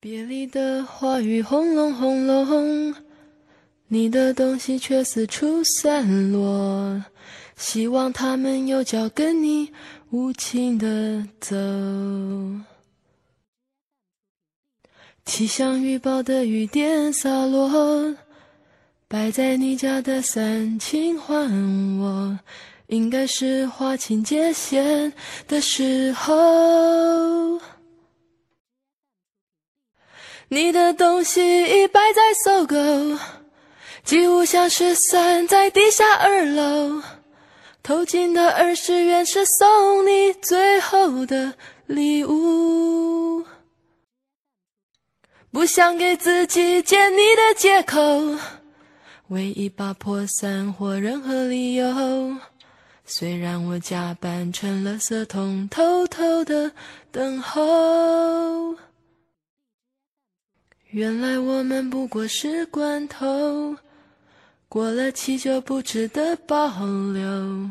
别离的话语轰隆轰隆，你的东西却四处散落。希望他们有脚跟你无情的走。气象预报的雨点洒落，摆在你家的伞，请还我。应该是划清界限的时候。你的东西已摆在搜狗，几乎像是散在地下二楼。偷进的二十元是送你最后的礼物，不想给自己借你的借口，为一把破伞或任何理由。虽然我假扮成了色桶，偷偷的等候。原来我们不过是罐头，过了期就不值得保留。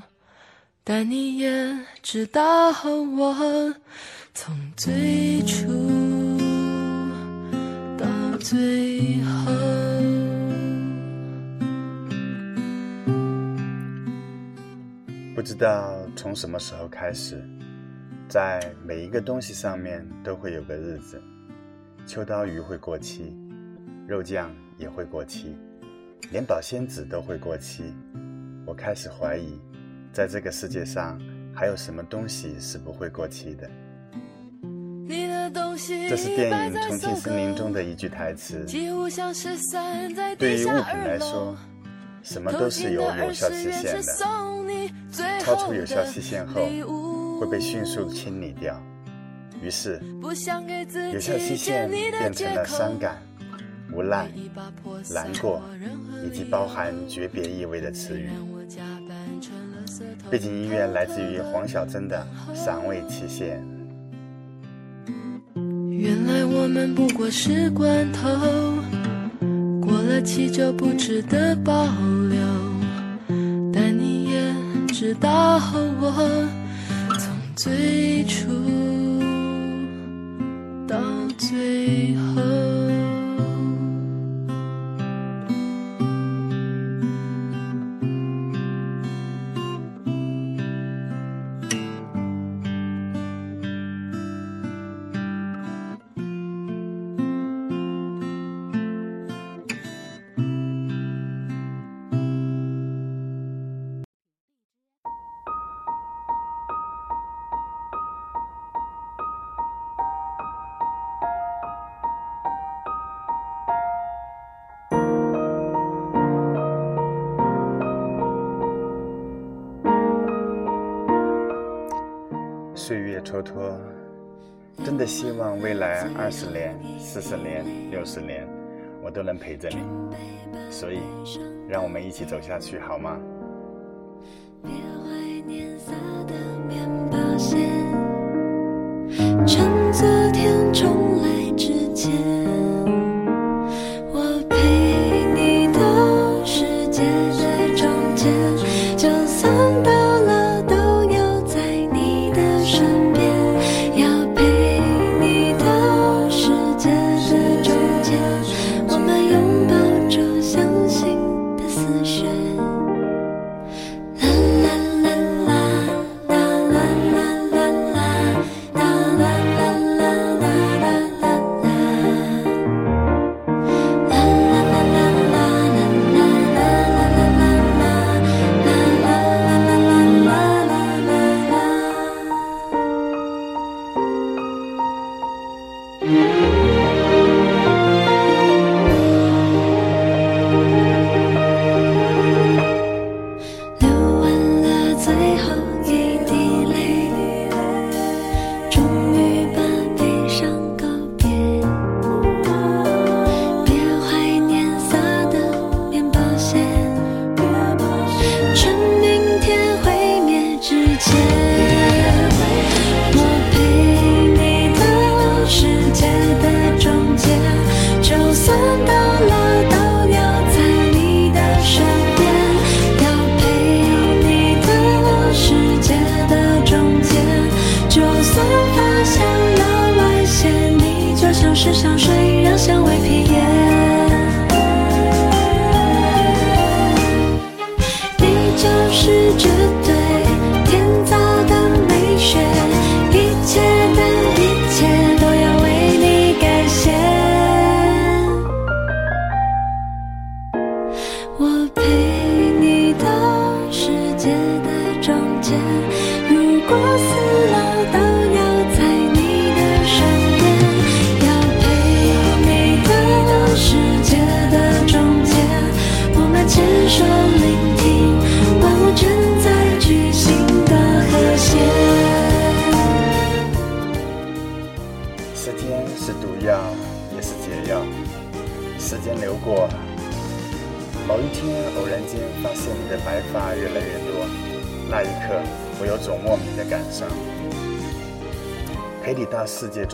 但你也知道我从最初到最后。不知道从什么时候开始，在每一个东西上面都会有个日子。秋刀鱼会过期，肉酱也会过期，连保鲜纸都会过期。我开始怀疑，在这个世界上还有什么东西是不会过期的？这是电影《重庆森林》中的一句台词。对于物品来说，什么都是有有效期限的，超出有效期限后会被迅速清理掉。于是，有效期限变成了伤感、无奈、难过，以及包含诀别意味的词语。背景音乐来自于黄小珍的《赏味期限》。原来我们不过是罐头，过了期就不值得保留。但你也知道我从最初。到最后。岁月蹉跎，真的希望未来二十年、四十年、六十年，我都能陪着你。所以，让我们一起走下去，好吗？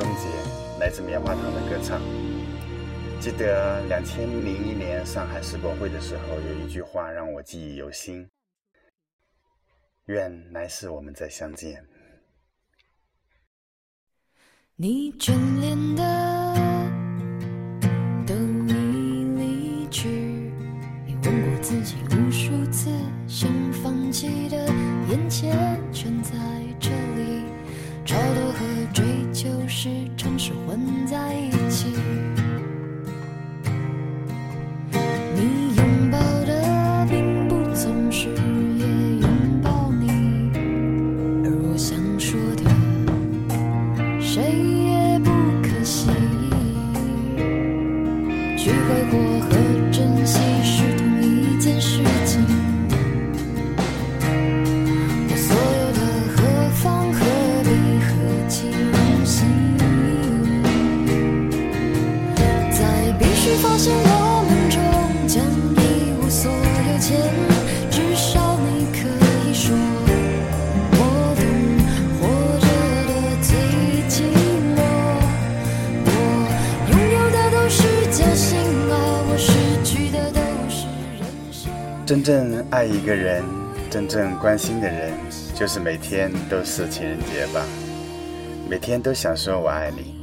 终结，来自棉花糖的歌唱。记得两千零一年上海世博会的时候，有一句话让我记忆犹新：愿来世我们再相见。你眷恋的都已离去，你问过自己无数次，想放弃的眼前全是城市混在一起。你拥抱的并不总是也拥抱你，而我想说的。谁也不可惜。去挥霍和珍惜是同一件事爱一个人，真正关心的人，就是每天都是情人节吧。每天都想说我爱你，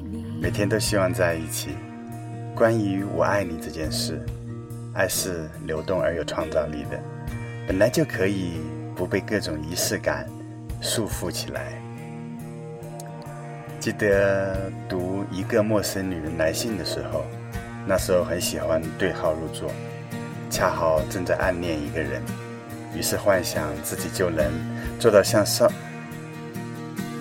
每天都希望在一起。关于我爱你这件事，爱是流动而有创造力的，本来就可以不被各种仪式感束缚起来。记得读一个陌生女人来信的时候，那时候很喜欢对号入座，恰好正在暗恋一个人，于是幻想自己就能做到像少，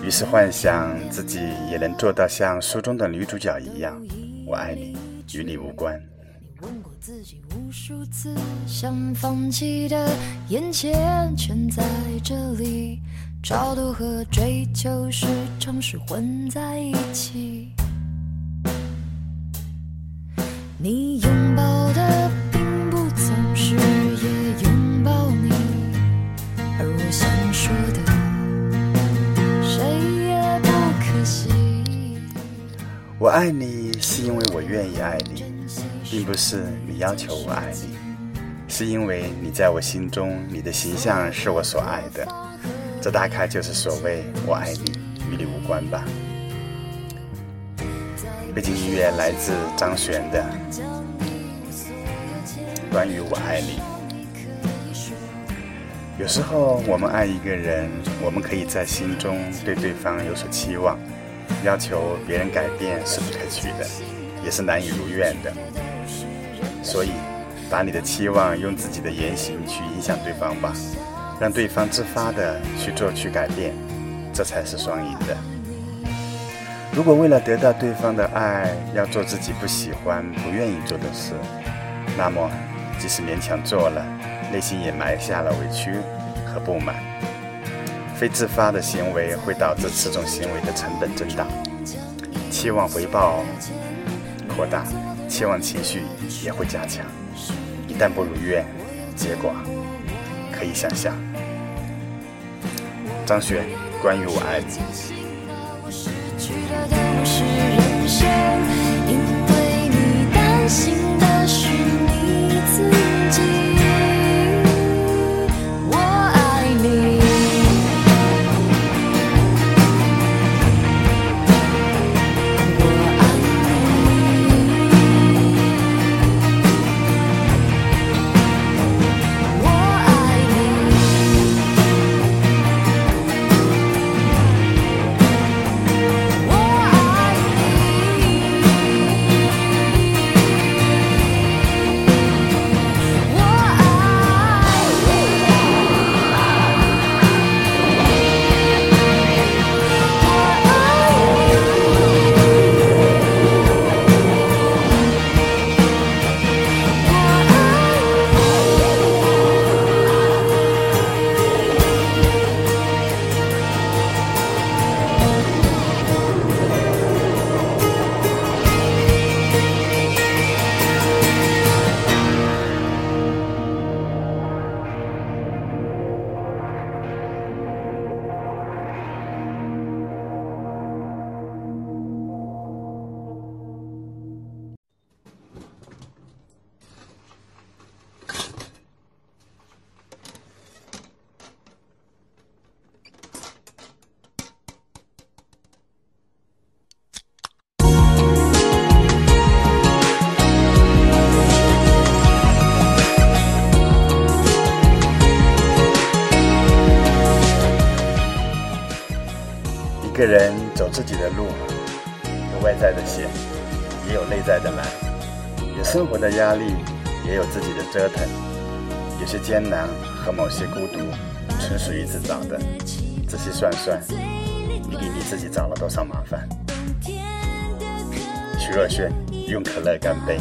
于是幻想自己也能做到像书中的女主角一样，我爱你，与你无关。你问过自己无数次，想放弃的眼前全在这里，超脱和追求时常是混在一起。你拥抱的我爱你是因为我愿意爱你，并不是你要求我爱你，是因为你在我心中，你的形象是我所爱的。这大概就是所谓“我爱你，与你无关”吧。背景音乐来自张悬的《关于我爱你》。有时候我们爱一个人，我们可以在心中对对方有所期望，要求别人改变是不可取的，也是难以如愿的。所以，把你的期望用自己的言行去影响对方吧，让对方自发的去做去改变，这才是双赢的。如果为了得到对方的爱，要做自己不喜欢、不愿意做的事，那么即使勉强做了，内心也埋下了委屈和不满。非自发的行为会导致此种行为的成本增大，期望回报扩大，期望情绪也会加强。一旦不如愿，结果可以想象。张雪，关于我爱你。自己的路，有外在的险，也有内在的难；有生活的压力，也有自己的折腾。有些艰难和某些孤独，纯属于自找的。仔细算算，你给你自己找了多少麻烦？徐若瑄，用可乐干杯。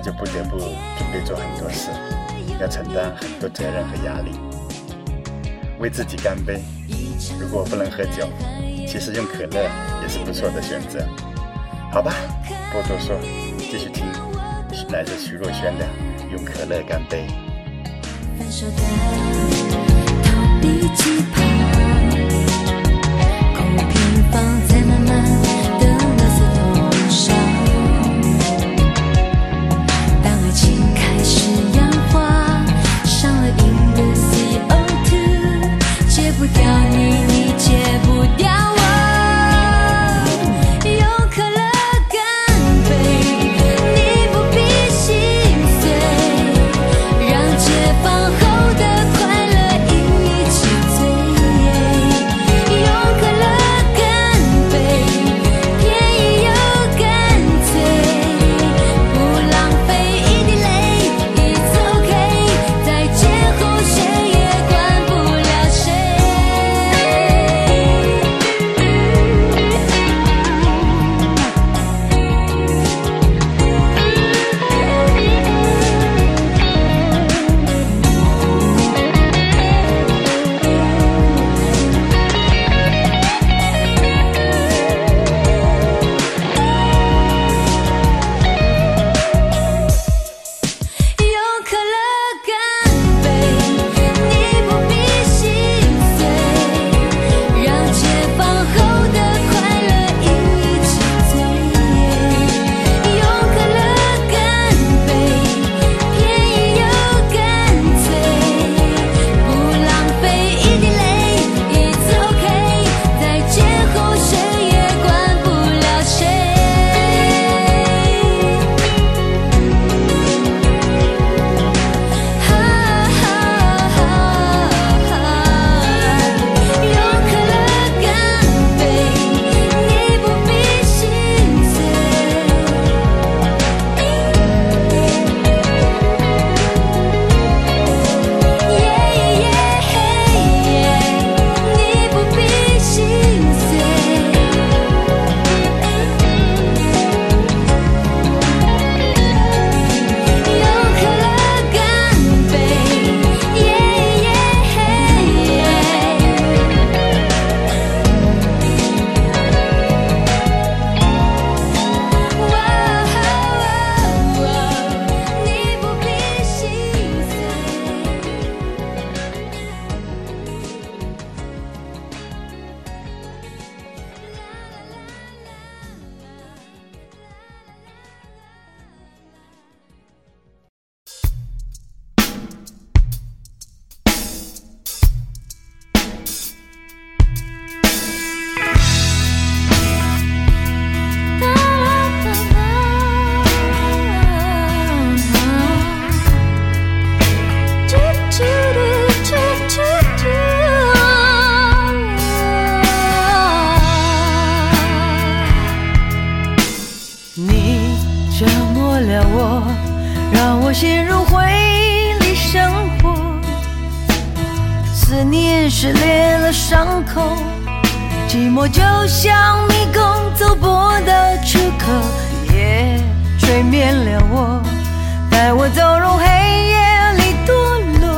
就不得不准备做很多事，要承担很多责任和压力。为自己干杯！如果不能喝酒，其实用可乐也是不错的选择。好吧，不多说，继续听，来自徐若瑄的《用可乐干杯》。寞就像迷宫，走不到出口，夜催眠了我，带我走入黑夜里堕落，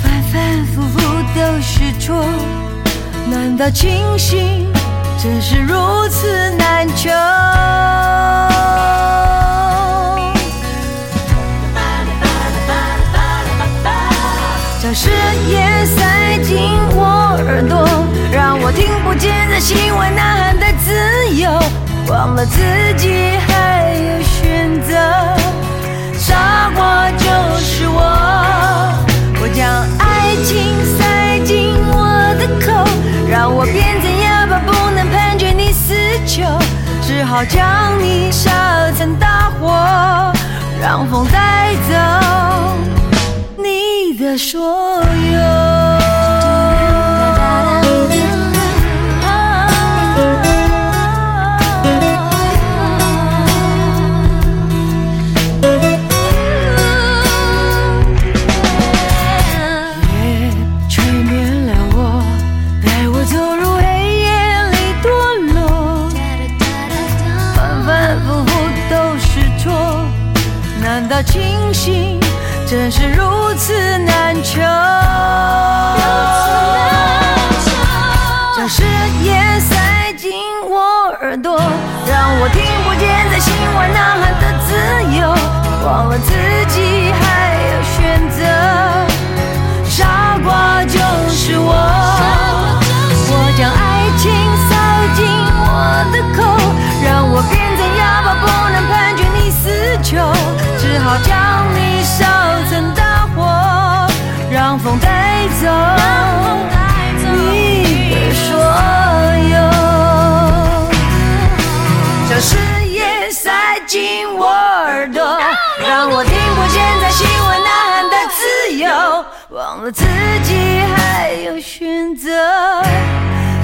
反反复复都是错，难道清醒真是如此难求？将誓言塞进我耳朵，让我听不见在心外呐喊的自由，忘了自己还有选择。傻瓜就是我，我将爱情塞进我的口，让我变成哑巴，不能判决你死囚，只好将你烧成大火，让风带走。的所有。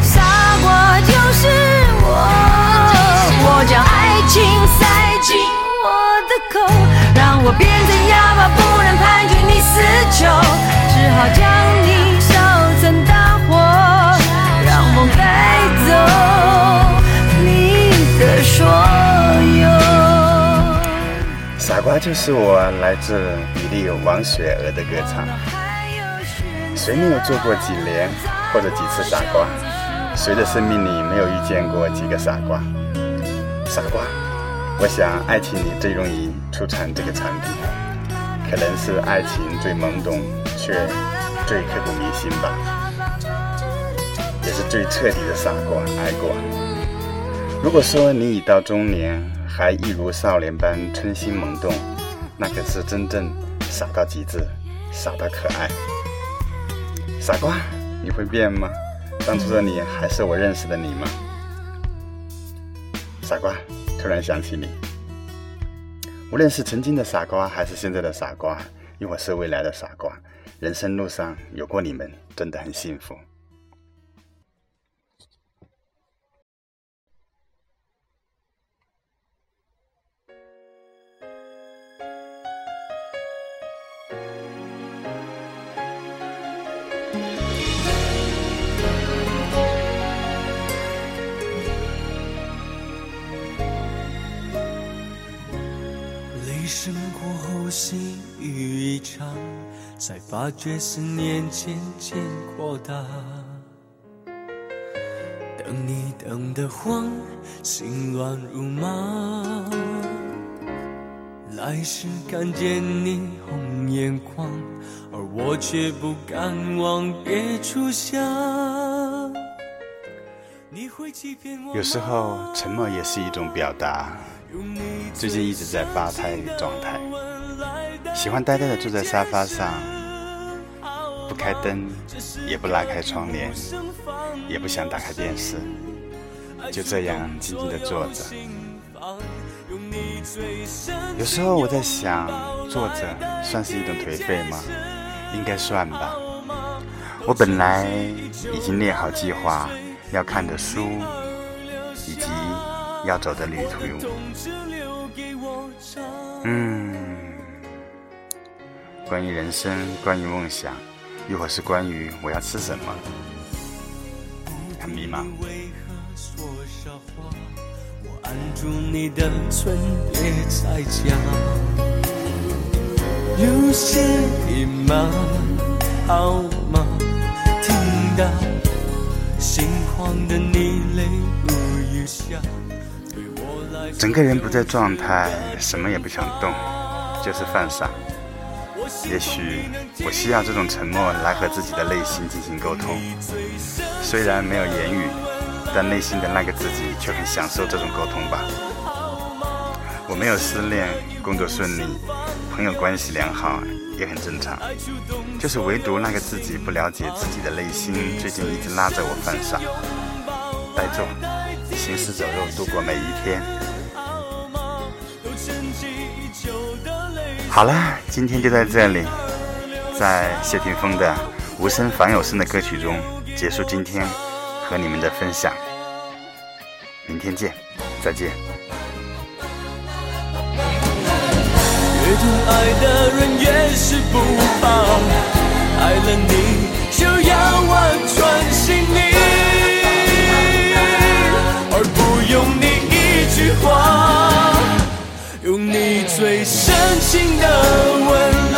傻瓜就是我。我将爱情塞进我的口，让我变成哑巴，不能判决你死囚，只好将你烧成大火，让风带走你的所有。傻瓜就是我，来自比利王雪娥的歌唱。谁没有做过几年或者几次傻瓜？谁的生命里没有遇见过几个傻瓜？傻瓜，我想爱情里最容易出产这个产品，可能是爱情最懵懂却最刻骨铭心吧，也是最彻底的傻瓜爱过。如果说你已到中年还一如少年般春心萌动，那可是真正傻到极致，傻到可爱。傻瓜，你会变吗？当初的你还是我认识的你吗？傻瓜，突然想起你。无论是曾经的傻瓜，还是现在的傻瓜，亦或是未来的傻瓜，人生路上有过你们，真的很幸福。生过后，心雨一场，才发觉思念渐渐扩大。等你等得慌，心乱如麻。来时看见你红眼眶，而我却不敢往别处想。有时候，沉默也是一种表达。最近一直在发呆状态，喜欢呆呆的坐在沙发上，不开灯，也不拉开窗帘，也不想打开电视，就这样静静的坐着。有时候我在想，坐着算是一种颓废吗？应该算吧。我本来已经列好计划，要看的书，以及。要走的旅途。嗯，关于人生，关于梦想，亦或是关于我要吃什么，很迷茫。有些隐瞒好吗？听到心慌的你泪如雨下。整个人不在状态，什么也不想动，就是犯傻。也许我需要这种沉默来和自己的内心进行沟通。虽然没有言语，但内心的那个自己却很享受这种沟通吧。我没有失恋，工作顺利，朋友关系良好，也很正常。就是唯独那个自己不了解自己的内心，最近一直拉着我犯傻。呆坐，行尸走肉度过每一天。好了，今天就在这里，在谢霆锋的无声反有声的歌曲中结束今天和你们的分享。明天见，再见。越痛爱的人越是不怕，爱了你就要完全信你，而不用你一句话。最深情的吻。